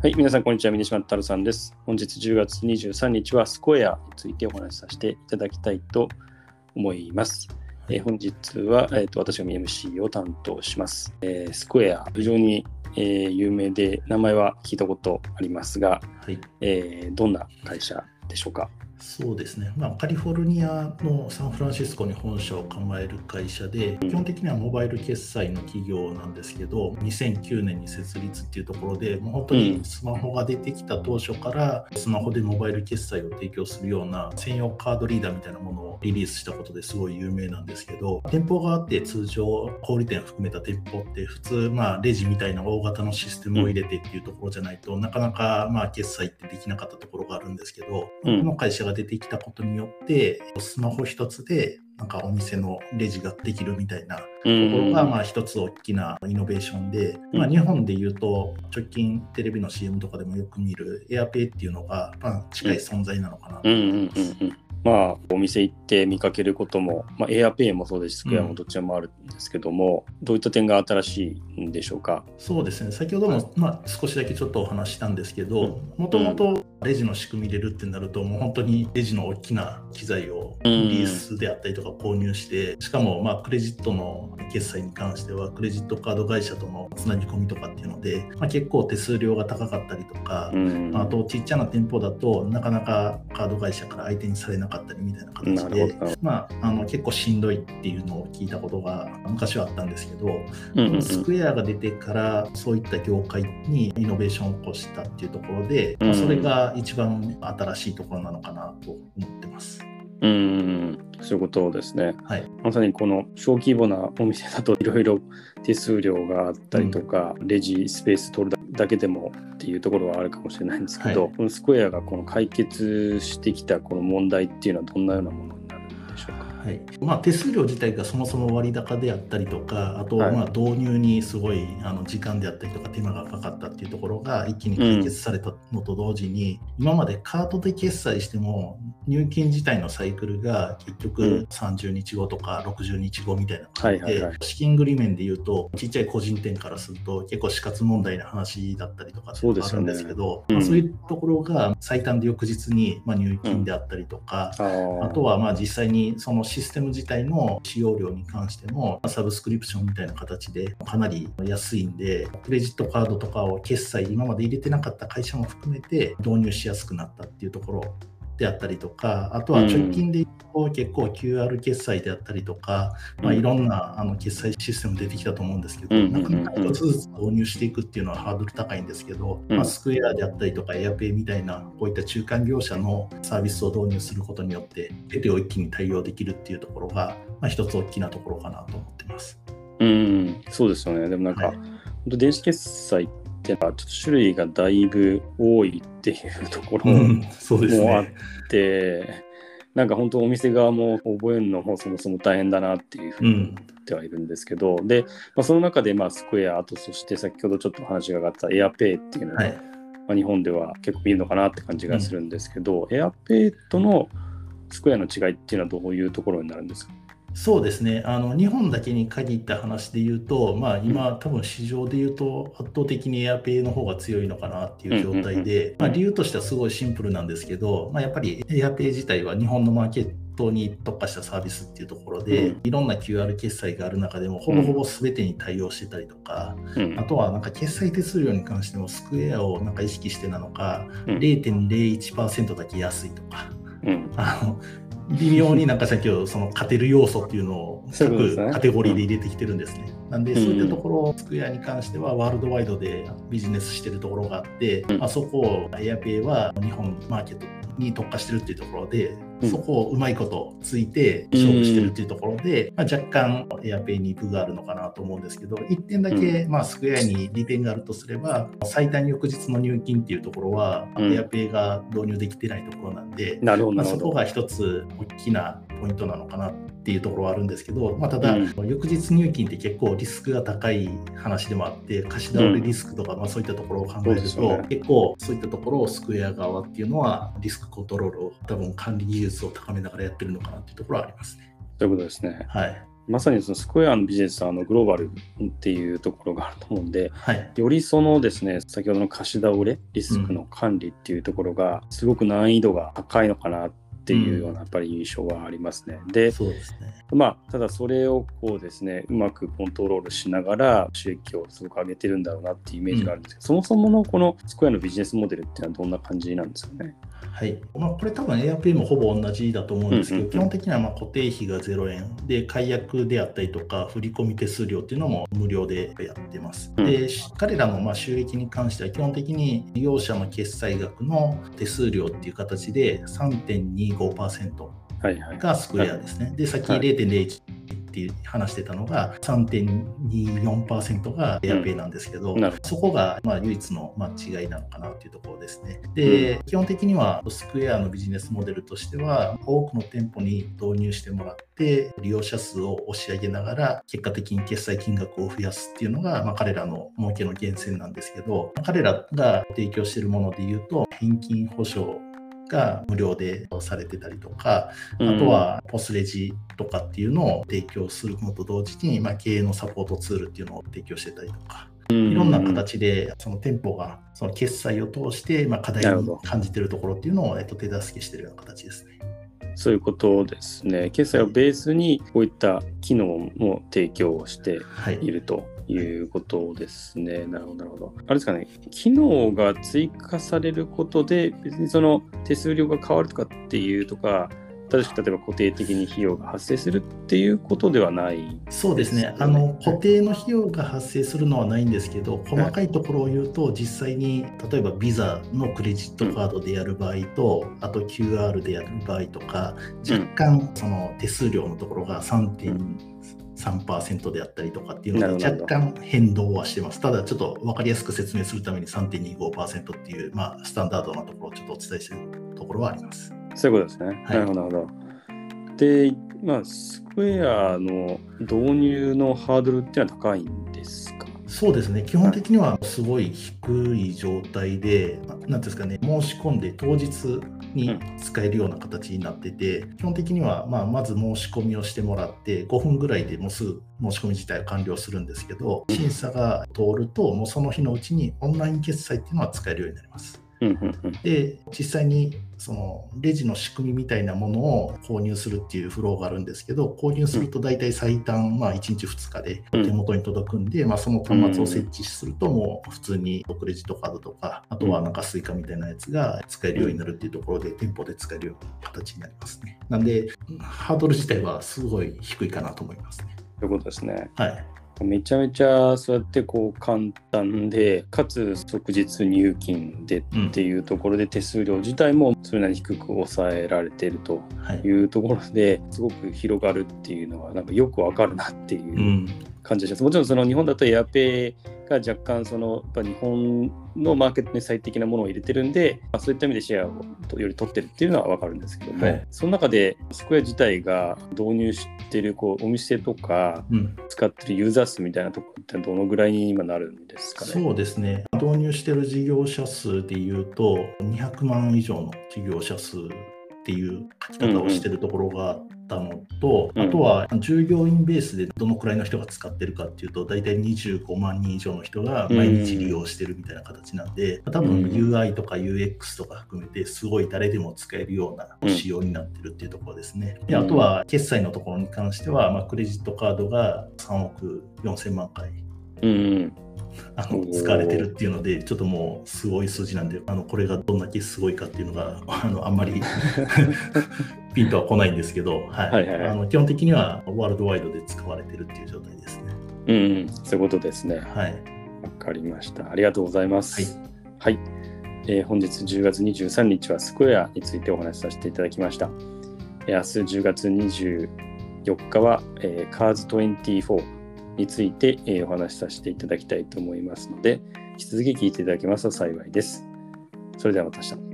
はい、皆さん、こんにちは。峰島太郎さんです。本日10月23日はスコエアについてお話しさせていただきたいと思います。えー本日は、えーと私が MC を担当します。えースコエア、非常に、えー有名で、名前は聞いたことありますが、はい、えーどんな会社でしょうか？そうですね、まあ、カリフォルニアのサンフランシスコに本社を構える会社で、基本的にはモバイル決済の企業なんですけど、2009年に設立っていうところで、もう本当にスマホが出てきた当初から、スマホでモバイル決済を提供するような専用カードリーダーみたいなものをリリースしたことですごい有名なんですけど、店舗があって通常、小売店含めた店舗って、普通、まあ、レジみたいな大型のシステムを入れてっていうところじゃないと、なかなかまあ決済ってできなかったところがあるんですけど、うん。この会社が出てきたことによって、スマホ一つでなんかお店のレジができるみたいなとうころんがまあ一つ大きなイノベーションで、うん。まあ、日本で言うと直近テレビの CM とかでもよく見る AirPay っていうのがまあ近い存在なのかなと思います。うんまあ、お店行って見かけることも、まあ、エアペイもそうですし、スクエアもどちらもあるんですけども、どういった点が新しいんでしょうか？そうですね、先ほども、まあ、少しだけちょっとお話ししたんですけど、もともとレジの仕組み入れるってなると、もう本当にレジの大きな機材をうんリースであったりとか購入して、しかもまあクレジットの決済に関しては、クレジットカード会社とのつなぎ込みとかっていうので、まあ、結構手数料が高かったりとか、うん。あとちっちゃな店舗だとなかなかカード会社から相手にされなかったりみたいな形でまあ、あの結構しんどいっていうのを聞いたことが昔はあったんですけど、うんうんうん。スクエアが出てからそういった業界にイノベーションを起こしたっていうところで、まあそれが一番新しいところなのかなと思ってます。うんうんうん。そういうことですね。はい、まさにこの小規模なお店だといろいろ手数料があったりとか、レジスペース取るだけでもっていうところはあるかもしれないんですけど、はい。このスクエアがこの解決してきたこの問題っていうのはどんなようなものはい。まあ、手数料自体がそもそも割高であったりとか、あとはい。まあ導入にすごいあの時間であったりとか手間がかかったっていうところが一気に解決されたのと同時に、今までカードで決済しても入金自体のサイクルが結うん。局30日後とか60日後みたいな感じで資金繰り面で言うとちっちゃい個人店からすると結構死活問題な話だったりとかってあるんですけどそうねうんまあ、そういうところが最短で翌日にまあ入金であったりとか、あー。あとはまあ実際にそのシステム自体の使用量に関してもサブスクリプションみたいな形でかなり安いんでクレジットカードとかを決済今まで入れてなかった会社も含めて導入しやすくなったっていうところであったりとかあとは直近で言うと結構 QR 決済であったりとか、まあ、いろんなあの決済システム出てきたと思うんですけど、うんなかなか一つずつ導入していくっていうのはハードル高いんですけど、うん。まあ、スクエアであったりとかエアペイみたいなこういった中間業者のサービスを導入することによってペテを一気に対応できるっていうところが、まあ、一つ大きなところかなと思ってます。うん、そうですよね。でもなんか、はい。本当電子決済ってのはちょっと種類がだいぶ多いっていうところもあっね。て、なんか本当お店側も覚えるのもそもそも大変だなっていうふうに思ってはいるんですけど、で、まあ、その中でまあスクエア、あとそして先ほどちょっと話が上がったエアペイっていうのが、はい、まあ、日本では結構見るのかなって感じがするんですけど、エアペイとのスクエアの違いっていうのはどういうところになるんですか？そうですね。あの日本だけに限った話で言うと、まあ、今、多分市場で言うと圧倒的にエアペイの方が強いのかなっていう状態で、まあ、理由としてはすごいシンプルなんですけど、まあ、やっぱりエアペイ自体は日本のマーケットに特化したサービスっていうところで、うん。いろんな QR 決済がある中でもほぼほぼ全てに対応してたりとか、うん。あとはなんか決済手数料に関してもスクエアをなんか意識してなのか、うん。0.01%だけ安いとか。うん。あの微妙になんか先ほどその勝てる要素っていうのを各カテゴリーで入れてきてるんですね。なんでうん。そういったところ、スクエアに関してはワールドワイドでビジネスしてるところがあって、うん。まあ、そこをエアペイは日本マーケットに特化してるっていうところで、うん。そこをうまいことついて勝負してるっていうところで、まあ、若干エアペイに分があるのかなと思うんですけど、1点だけ、まあ、スクエアに利点があるとすれば、最短翌日の入金っていうところは、うん。エアペイが導入できてないところなんで、まあ、なるほど。そこが一つ大きなポイントなのかなっていうところはあるんですけど、まあ、ただ、うん翌日入金って結構リスクが高い話でもあって、貸し倒れリスクとか、まあ、そういったところを考えると、ね結構そういったところをスクエア側っていうのは、リスクコントロールを多分管理技術を高めながらやってるのかなっていうところはありますね。ということですね。はい。まさにそのスクエアのビジネスはあのグローバルっていうところがあると思うんで、はい。よりそのですね、先ほどの貸し倒れ、リスクの管理っていうところが、すごく難易度が高いのかなっていうようなやっぱり印象はありますね。で、そうですね。まあ、ただそれをこうですね、うまくコントロールしながら収益をすごく上げてるんだろうなっていうイメージがあるんですけど、そもそものこのスクエアのビジネスモデルっていうのはどんな感じなんですかね？はいまあ、これ多分 AirPay もほぼ同じだと思うんですけど、うんうんうん基本的にはまあ固定費が0円で、解約であったりとか、振込手数料っていうのも無料でやってます。うんで、彼らのまあ収益に関しては、基本的に利用者の決済額の手数料っていう形で3.25%はいはい。がスクエアですね。で、さっきはい0.01って話してたのが3.24%が AirPay なんですけど、なるほそこがまあ唯一のまあ違いなのかなというところですね。で、基本的にはスクエアのビジネスモデルとしては、多くの店舗に導入してもらって、利用者数を押し上げながら、結果的に決済金額を増やすっていうのが、まあ、彼らの儲けの源泉なんですけど、彼らが提供しているもので言うと、返金保証が無料でされてたりとか、ど。あとはポスレジとかっていうのを提供するのと同時に、まあ、経営のサポートツールっていうのを提供してたりとか、うん、いろんな形でその店舗がその決済を通して、まあ、課題に感じているところっていうのを、えっと、手助けしているような形ですね。そういうことですね。決済をベースにこういった機能も提供してはいい。るといいうことですね。なるほど、なるほど。あれですかね、機能が追加されることで、別にその手数料が変わるとかっていうとか、正しく例えば固定的に費用が発生するっていうことではない。そうですねあの固定の費用が発生するのはないんですけど、細かいところを言うと、実際に例えばビザのクレジットカードでやる場合と、あと QR でやる場合とか、若干その手数料のところが3 3.3%であったりとかっていうので、若干変動はしてます。ただ、ちょっと分かりやすく説明するために3.25%っていう、まあ、スタンダードなところをちょっとお伝えしているところはあります。そういうことですね。はいなるほど、なるほど。で、まあ、スクエアの導入のハードルっていうのは高いんですか？そうですね、基本的にはすごい低い状態で、いうんですかね、申し込んで当日に使えるような形になってて、基本的にはまあまず申し込みをしてもらって、5分ぐらいでもうすぐ申し込み自体は完了するんですけど、審査が通ると、もうその日のうちにオンライン決済っていうのは使えるようになります。で、実際にそのレジの仕組みみたいなものを購入するっていうフローがあるんですけど、購入すると大体最短、まあ、1日2日でうん手元に届くんで、まあ、その端末を設置すると、もう普通にクレジットカードとか、あとはなんかスイカみたいなやつが使えるようになるっていうところで、店舗で使えるような形になりますね。なんで、ハードル自体はすごい低いかなと思いますね。ということですね。はい。めちゃめちゃそうやってこう簡単で、かつ即日入金でっていうところで手数料自体もそれなりに低く抑えられているとはい。いうところですごく広がるっていうのはなんかよくわかるなっていううん感じがします。もちろんその日本だとエアペイが若干そのやっぱ日本のマーケットに最適なものを入れてるんで、まあ、そういった意味でシェアをより取ってるっていうのはわかるんですけども、はい。その中でスクエア自体が導入してるこうお店とかうん。使ってるユーザー数みたいなところってどのぐらいに今なるんですかね？そうですね、導入している事業者数でいうと、200万以上の事業者数っていう書き方をしているところがあったのと、うんうん。あとは従業員ベースでどのくらいの人が使ってるかっていうと、大体25万人以上の人が毎日利用してるみたいな形なんで、多分うん UI とか UX とか含めて、すごい誰でも使えるような仕様になってるっていうところですね。であとは決済のところに関しては、まあ、クレジットカードが3億4000万回。うんうんあの使われてるっていうので、ちょっともうすごい数字なんで、あのこれがどんだけすごいかっていうのが、あのあんまり ピンとは来ないんですけど、はいはいはいはいあの基本的にはワールドワイドで使われてるっていう状態ですね。うんうん、そういうことですね。はい、わかりました。ありがとうございます。はい。えー本日10月23日はスクエアについてお話しさせていただきました。えー明日10月24日は、えー、CARS24 について、えお話しさせていただきたいと思いますので、引き続き聞いていただけますと幸いです。それではまた明日。